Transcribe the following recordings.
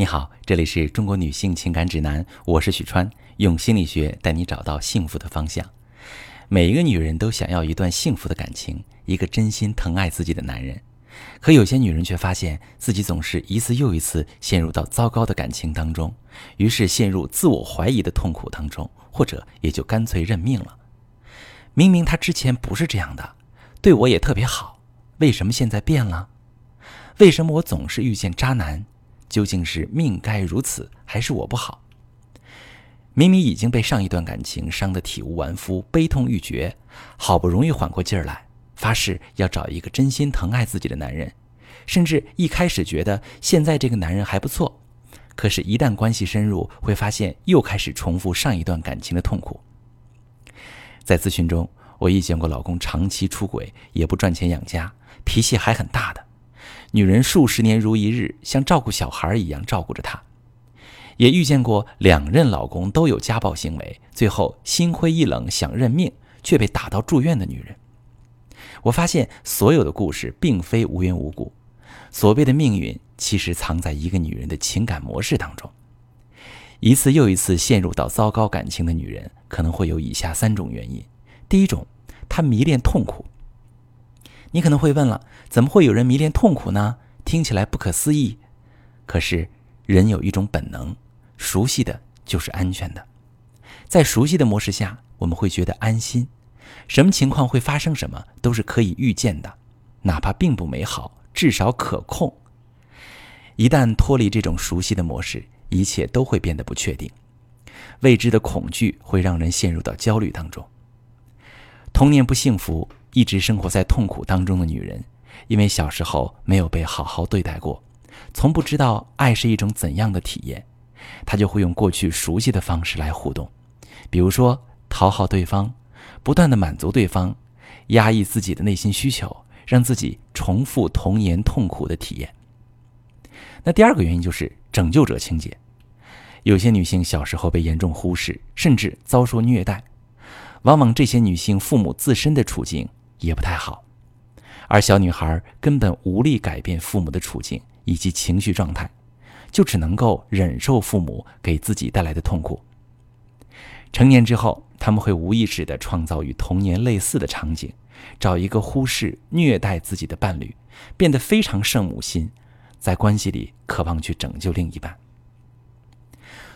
你好，这里是中国女性情感指南，我是许川，用心理学带你找到幸福的方向。每一个女人都想要一段幸福的感情，一个真心疼爱自己的男人。可有些女人却发现自己总是一次又一次陷入到糟糕的感情当中，于是陷入自我怀疑的痛苦当中，或者也就干脆认命了。明明他之前不是这样的，对我也特别好，为什么现在变了？为什么我总是遇见渣男？究竟是命该如此，还是我不好？明明已经被上一段感情伤得体无完肤、悲痛欲绝，好不容易缓过劲儿来，发誓要找一个真心疼爱自己的男人，甚至一开始觉得现在这个男人还不错，可是，一旦关系深入，会发现又开始重复上一段感情的痛苦。在咨询中，我遇见过老公长期出轨，也不赚钱养家，脾气还很大的。女人数十年如一日，像照顾小孩一样照顾着他。也遇见过两任老公都有家暴行为，最后心灰意冷想认命，却被打到住院的女人。我发现所有的故事并非无缘无故，所谓的命运其实藏在一个女人的情感模式当中。一次又一次陷入到糟糕感情的女人，可能会有以下三种原因：第一种，她迷恋痛苦。你可能会问了，怎么会有人迷恋痛苦呢？听起来不可思议。可是，人有一种本能，熟悉的就是安全的。在熟悉的模式下，我们会觉得安心。什么情况会发生什么，都是可以预见的，哪怕并不美好，至少可控。一旦脱离这种熟悉的模式，一切都会变得不确定。未知的恐惧会让人陷入到焦虑当中。童年不幸福。一直生活在痛苦当中的女人，因为小时候没有被好好对待过，从不知道爱是一种怎样的体验，她就会用过去熟悉的方式来互动，比如说讨好对方，不断的满足对方，压抑自己的内心需求，让自己重复童年痛苦的体验。那第二个原因就是拯救者情节，有些女性小时候被严重忽视，甚至遭受虐待，往往这些女性父母自身的处境。也不太好，而小女孩根本无力改变父母的处境以及情绪状态，就只能够忍受父母给自己带来的痛苦。成年之后，他们会无意识地创造与童年类似的场景，找一个忽视、虐待自己的伴侣，变得非常圣母心，在关系里渴望去拯救另一半。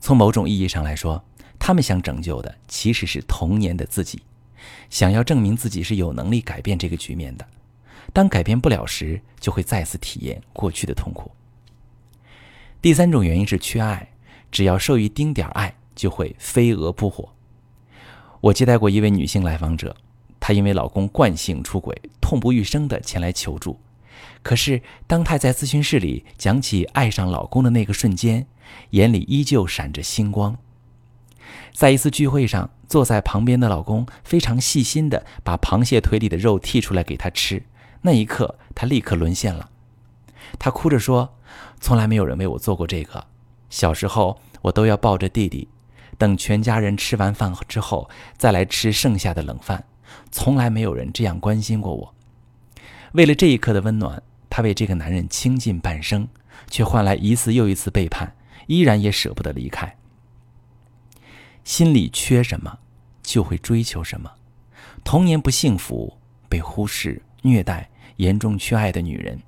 从某种意义上来说，他们想拯救的其实是童年的自己。想要证明自己是有能力改变这个局面的，当改变不了时，就会再次体验过去的痛苦。第三种原因是缺爱，只要受一丁点爱，就会飞蛾扑火。我接待过一位女性来访者，她因为老公惯性出轨，痛不欲生的前来求助。可是，当她在咨询室里讲起爱上老公的那个瞬间，眼里依旧闪着星光。在一次聚会上，坐在旁边的老公非常细心地把螃蟹腿里的肉剔出来给她吃。那一刻，她立刻沦陷了。她哭着说：“从来没有人为我做过这个。小时候，我都要抱着弟弟，等全家人吃完饭之后再来吃剩下的冷饭。从来没有人这样关心过我。为了这一刻的温暖，她为这个男人倾尽半生，却换来一次又一次背叛，依然也舍不得离开。”心里缺什么，就会追求什么。童年不幸福、被忽视、虐待、严重缺爱的女人，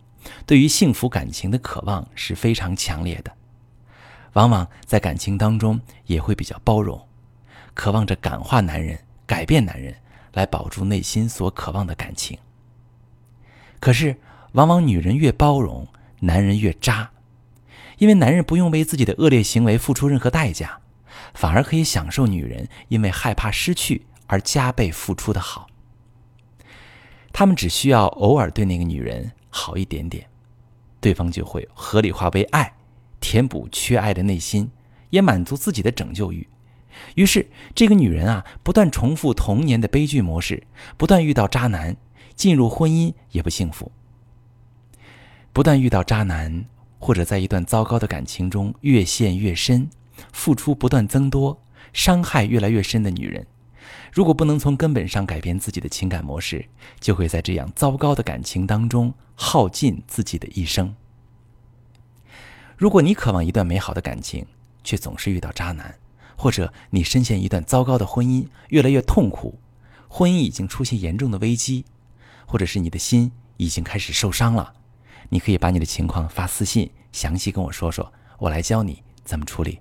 对于幸福感情的渴望是非常强烈的。往往在感情当中也会比较包容，渴望着感化男人、改变男人，来保住内心所渴望的感情。可是，往往女人越包容，男人越渣，因为男人不用为自己的恶劣行为付出任何代价。反而可以享受女人因为害怕失去而加倍付出的好。他们只需要偶尔对那个女人好一点点，对方就会合理化为爱，填补缺爱的内心，也满足自己的拯救欲。于是，这个女人啊，不断重复童年的悲剧模式，不断遇到渣男，进入婚姻也不幸福，不断遇到渣男，或者在一段糟糕的感情中越陷越深。付出不断增多，伤害越来越深的女人，如果不能从根本上改变自己的情感模式，就会在这样糟糕的感情当中耗尽自己的一生。如果你渴望一段美好的感情，却总是遇到渣男，或者你深陷一段糟糕的婚姻，越来越痛苦，婚姻已经出现严重的危机，或者是你的心已经开始受伤了，你可以把你的情况发私信，详细跟我说说，我来教你怎么处理。